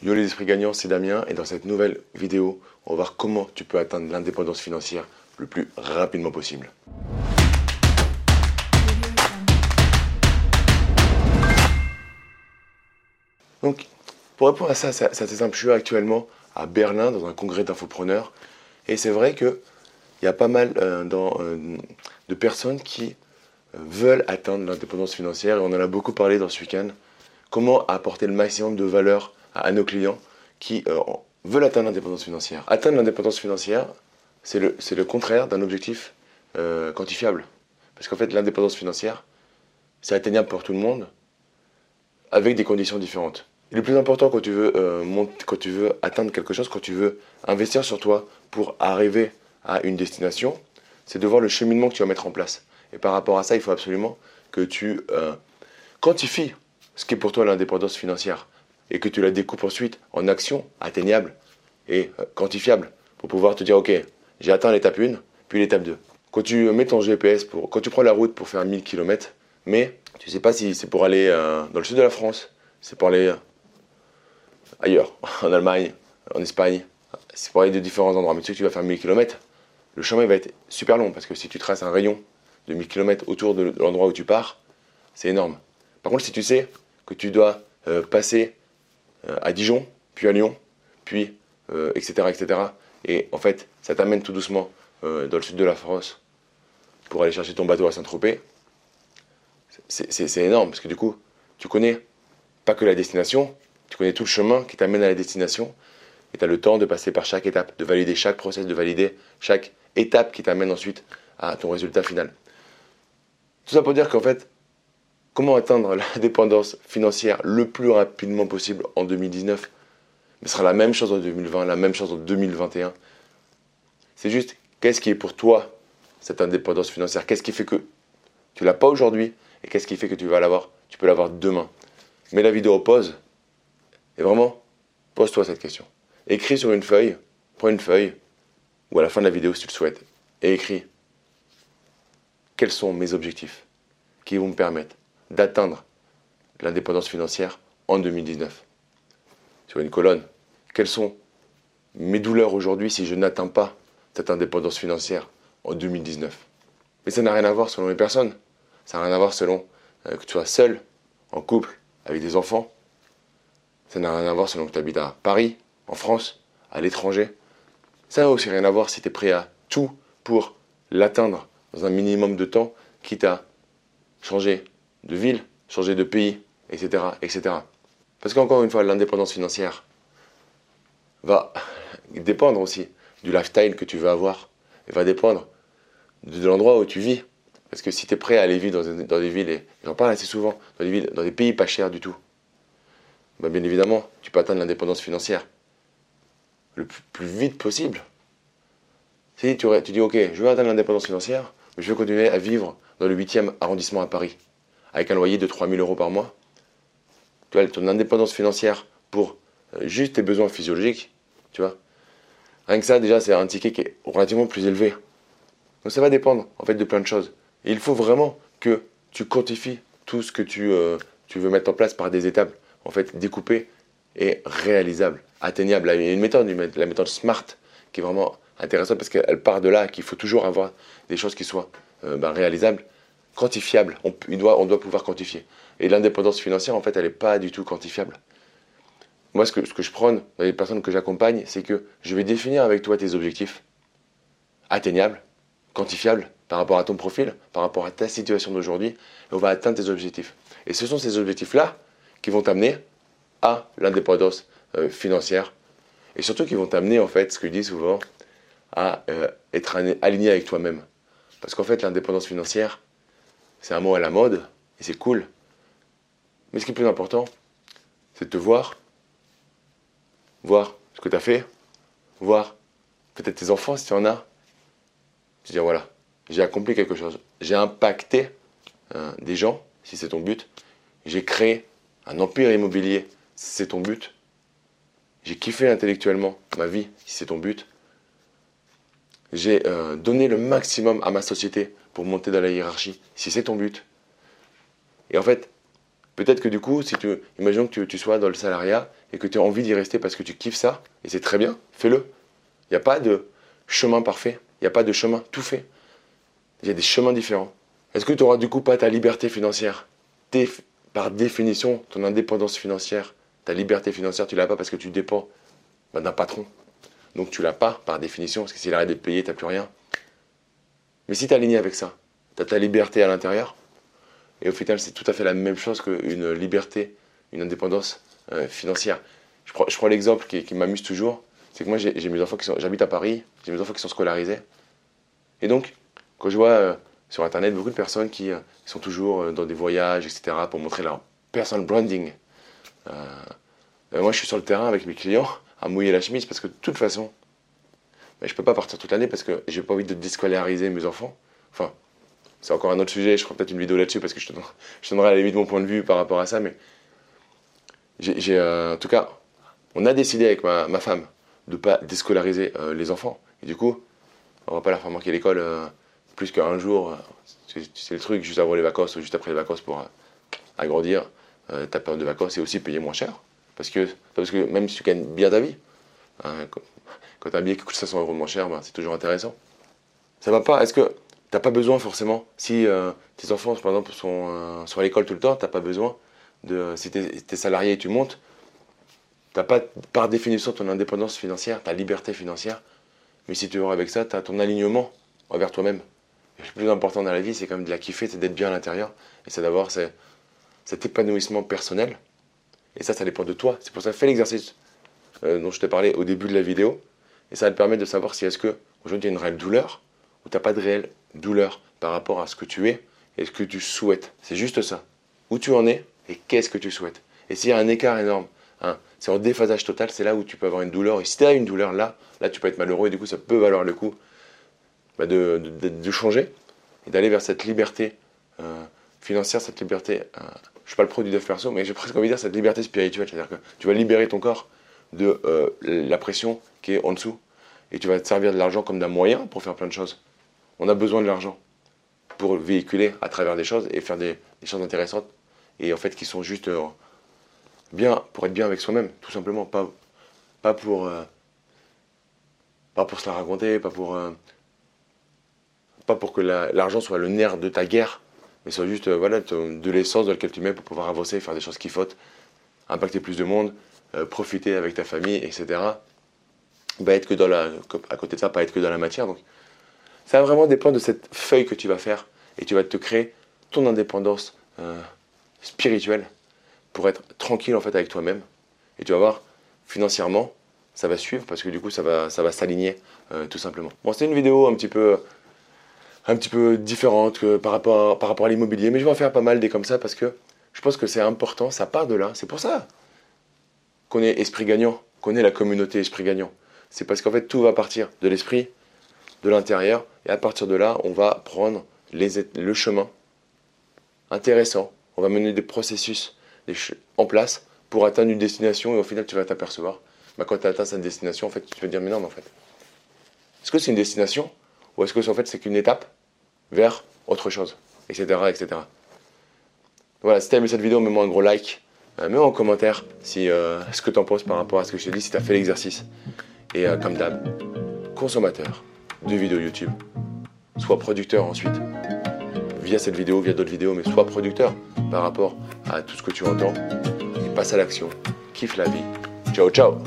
Yo les esprits gagnants, c'est Damien et dans cette nouvelle vidéo, on va voir comment tu peux atteindre l'indépendance financière le plus rapidement possible. Donc, pour répondre à ça, c'est assez simple. Je suis actuellement à Berlin dans un congrès d'infopreneurs et c'est vrai qu'il y a pas mal euh, euh, de personnes qui euh, veulent atteindre l'indépendance financière et on en a beaucoup parlé dans ce week-end. Comment apporter le maximum de valeur à, nos clients qui euh, veulent atteindre l'indépendance financière. Atteindre l'indépendance financière, c'est le, le, contraire d'un objectif euh, quantifiable. Parce qu'en fait, l'indépendance financière, c'est atteignable pour tout le monde, avec des conditions différentes. Et le plus important quand tu, veux, euh, quand tu veux atteindre quelque chose, quand tu veux investir sur toi pour arriver à une destination, c'est de voir le cheminement que tu vas mettre en place. Et par rapport à ça, il faut absolument que tu quantifies ce qui est pour toi l'indépendance financière et que tu la découpes ensuite en actions atteignables et euh, quantifiables pour pouvoir te dire ok, j'ai atteint l'étape 1, puis l'étape 2. Quand tu mets ton GPS, pour, quand tu prends la route pour faire 1000 km, mais tu ne sais pas si c'est pour aller euh, dans le sud de la France, c'est pour aller euh, ailleurs, en Allemagne, en Espagne, c'est pour aller de différents endroits. Mais tu sais que tu vas faire 1000 km, le chemin va être super long parce que si tu traces un rayon de 1000 km autour de l'endroit où tu pars, c'est énorme. Par contre, si tu sais que tu dois passer à Dijon, puis à Lyon, puis etc., euh, etc. Et en fait, ça t'amène tout doucement euh, dans le sud de la France pour aller chercher ton bateau à Saint-Tropez. C'est énorme parce que du coup, tu connais pas que la destination, tu connais tout le chemin qui t'amène à la destination et tu as le temps de passer par chaque étape, de valider chaque process, de valider chaque étape qui t'amène ensuite à ton résultat final. Tout ça pour dire qu'en fait, Comment atteindre l'indépendance financière le plus rapidement possible en 2019 Mais ce sera la même chose en 2020, la même chose en 2021. C'est juste, qu'est-ce qui est pour toi cette indépendance financière? Qu'est-ce qui fait que tu l'as pas aujourd'hui? Et qu'est-ce qui fait que tu vas l'avoir Tu peux l'avoir demain? Mets la vidéo pause et vraiment, pose-toi cette question. Écris sur une feuille, prends une feuille, ou à la fin de la vidéo si tu le souhaites, et écris quels sont mes objectifs qui vont me permettre d'atteindre l'indépendance financière en 2019. Sur une colonne, quelles sont mes douleurs aujourd'hui si je n'atteins pas cette indépendance financière en 2019 Mais ça n'a rien à voir selon les personnes. Ça n'a rien à voir selon euh, que tu sois seul, en couple, avec des enfants. Ça n'a rien à voir selon que tu habites à Paris, en France, à l'étranger. Ça n'a aussi rien à voir si tu es prêt à tout pour l'atteindre dans un minimum de temps, quitte à changer de ville, changer de pays, etc. etc. Parce qu'encore une fois, l'indépendance financière va dépendre aussi du lifestyle que tu veux avoir. Va dépendre de, l'endroit où tu vis. Parce que si tu es prêt à aller vivre dans, des villes, et j'en parle assez souvent, dans des villes, dans des pays pas chers du tout, bah, bien évidemment, tu peux atteindre l'indépendance financière le plus, vite possible. Si tu, tu dis, ok, je veux atteindre l'indépendance financière, mais je veux continuer à vivre dans le 8e arrondissement à Paris avec un loyer de 3000 euros par mois, tu ton indépendance financière pour euh, juste tes besoins physiologiques, tu vois. Rien que ça, déjà, c'est un ticket qui est relativement plus élevé. Donc ça va dépendre, en fait, de plein de choses. Il faut vraiment que tu quantifies tout ce que tu, euh, tu veux mettre en place par des étapes, en fait, découpées et réalisables, atteignables. Il y a une méthode, la méthode SMART, qui est vraiment intéressante parce qu'elle part de là qu'il faut toujours avoir des choses qui soient euh, ben, réalisables quantifiable. On, doit, pouvoir quantifier. Et l'indépendance financière, en fait, elle n'est pas du tout quantifiable. Moi, ce que, ce que je prône dans les personnes que j'accompagne, c'est que je vais définir avec toi tes objectifs atteignables, quantifiables par rapport à ton profil, par rapport à ta situation d'aujourd'hui, et on va atteindre tes objectifs. Et ce sont ces objectifs-là qui vont t'amener à l'indépendance euh, financière, et surtout qui vont t'amener, en fait, ce que je dis souvent, à euh, être aligné avec toi-même. Parce qu'en fait, l'indépendance financière, c'est un mot à la mode, et c'est cool. Mais ce qui est plus important, c'est de te voir, voir ce que tu as fait, voir peut-être tes enfants si tu en as. Te dire voilà, j'ai accompli quelque chose, j'ai impacté euh, des gens, si c'est ton but, j'ai créé un empire immobilier, si c'est ton but, j'ai kiffé intellectuellement ma vie, si c'est ton but, j'ai euh, donné le maximum à ma société pour monter dans la hiérarchie, si c'est ton but. Et en fait, Peut-être que du coup, si tu, imaginons que tu, sois dans le salariat et que tu as envie d'y rester parce que tu kiffes ça, et c'est très bien, fais-le. Il n'y a pas de chemin parfait, il n'y a pas de chemin tout fait. Il y a des chemins différents. Est-ce que tu n'auras du coup pas ta liberté financière? Par définition, ton indépendance financière, ta liberté financière, tu l'as pas parce que tu dépends bah, d'un patron. Donc tu l'as pas par définition, parce que s'il arrête de payer, tu n'as plus rien. Mais si tu es aligné avec ça, tu as ta liberté à l'intérieur, et au final, c'est tout à fait la même chose qu'une liberté, une indépendance euh, financière. Je prends, je prends l'exemple qui, m'amuse toujours. C'est que moi, j'ai mes enfants qui sont, j'habite à Paris, j'ai mes enfants qui sont scolarisés. Et donc, quand je vois euh, sur Internet beaucoup de personnes qui euh, sont toujours dans des voyages, etc., pour montrer leur personal branding, moi, je suis sur le terrain avec mes clients à mouiller la chemise parce que de toute façon, ben, je ne peux pas partir toute l'année parce que j'ai pas envie de déscolariser mes enfants. Enfin, c'est encore un autre sujet, je ferai peut-être une vidéo là-dessus parce que je, te, donnerai à la limite mon point de vue par rapport à ça, mais j'ai, euh, en tout cas, on a décidé avec ma, femme de ne pas déscolariser euh, les enfants. Et du coup, on va pas leur faire manquer l'école euh, plus qu'un jour. C'est, le truc, juste avant les vacances ou juste après les vacances pour agrandir ta période de vacances et aussi payer moins cher. Parce que, parce que même si tu gagnes bien ta vie, hein, quand, un billet coûte 500 euros moins cher, ben, c'est toujours intéressant. Ça va pas. Est-ce que T'as pas besoin forcément. Si euh, tes enfants, par exemple, sont, euh, sont à l'école tout le temps, t'as pas besoin de. Si t'es es salarié et tu montes, t'as pas par définition ton indépendance financière, ta liberté financière. Mais si tu veux avec ça, tu as ton alignement envers toi-même. Le plus important dans la vie, c'est quand même de la kiffer, c'est d'être bien à l'intérieur. Et c'est d'avoir cet épanouissement personnel. Et ça, ça dépend de toi. C'est pour ça fais l'exercice euh, dont je t'ai parlé au début de la vidéo. Et ça va te permettre de savoir si est-ce que aujourd'hui il y a une réelle douleur ou t'as pas de réelle douleur par rapport à ce que tu es et ce que tu souhaites. C'est juste ça. Où tu en es et qu'est-ce que tu souhaites. Et s'il y a un écart énorme, hein, c'est en déphasage total, c'est là où tu peux avoir une douleur. Et si tu as une douleur là, là tu peux être malheureux et du coup ça peut valoir le coup bah, de, de, changer et d'aller vers cette liberté euh, financière, cette liberté, euh, je suis pas le produit de perso, mais j'ai presque envie de dire cette liberté spirituelle. C'est-à-dire que tu vas libérer ton corps de euh, la pression qui est en dessous. Et tu vas te servir de l'argent comme d'un moyen pour faire plein de choses. On a besoin de l'argent pour véhiculer à travers des choses et faire des, choses intéressantes et en fait qui sont juste euh, bien pour être bien avec soi-même, tout simplement, pas, pas pour euh, pas pour se la raconter, pas pour pas pour que l'argent soit le nerf de ta guerre, mais soit juste voilà de l'essence dans laquelle tu mets pour pouvoir avancer, faire des choses qui fautent, impacter plus de monde, profiter avec ta famille, etc. Bah, être que dans la, à côté de ça, pas être que dans la matière. Donc, ça va vraiment dépendre de cette feuille que tu vas faire et tu vas te créer ton indépendance euh, spirituelle pour être tranquille en fait avec toi-même. Et tu vas voir, financièrement, ça va suivre parce que du coup, ça va, ça va s'aligner euh, tout simplement. Bon, c'est une vidéo un petit peu, un petit peu différente que par rapport, à, par rapport à l'immobilier, mais je vais en faire pas mal des comme ça parce que je pense que c'est important, ça part de là. C'est pour ça qu'on est esprit gagnant, qu'on est la communauté esprit gagnant. C'est parce qu'en fait, tout va partir de l'esprit de l'intérieur. Et à partir de là, on va prendre les, le chemin intéressant. On va mener des processus en place pour atteindre une destination et au final, tu vas t'apercevoir. Bah, quand tu as atteint cette destination, en fait, tu vas dire, mais non, mais en fait, est-ce que c'est une destination ou est-ce que en fait, c'est qu'une étape vers autre chose, etc., etc. Voilà, si tu as aimé cette vidéo, mets-moi un gros like. Euh, mets-moi en commentaire si, euh, ce que tu en penses par rapport à ce que je t'ai dit, si tu as fait l'exercice. Et euh, comme d'hab, consommateur de vidéos YouTube. Sois producteur ensuite, via cette vidéo, via d'autres vidéos, mais sois producteur par rapport à tout ce que tu entends et passe à l'action. Kiffe la vie. Ciao, ciao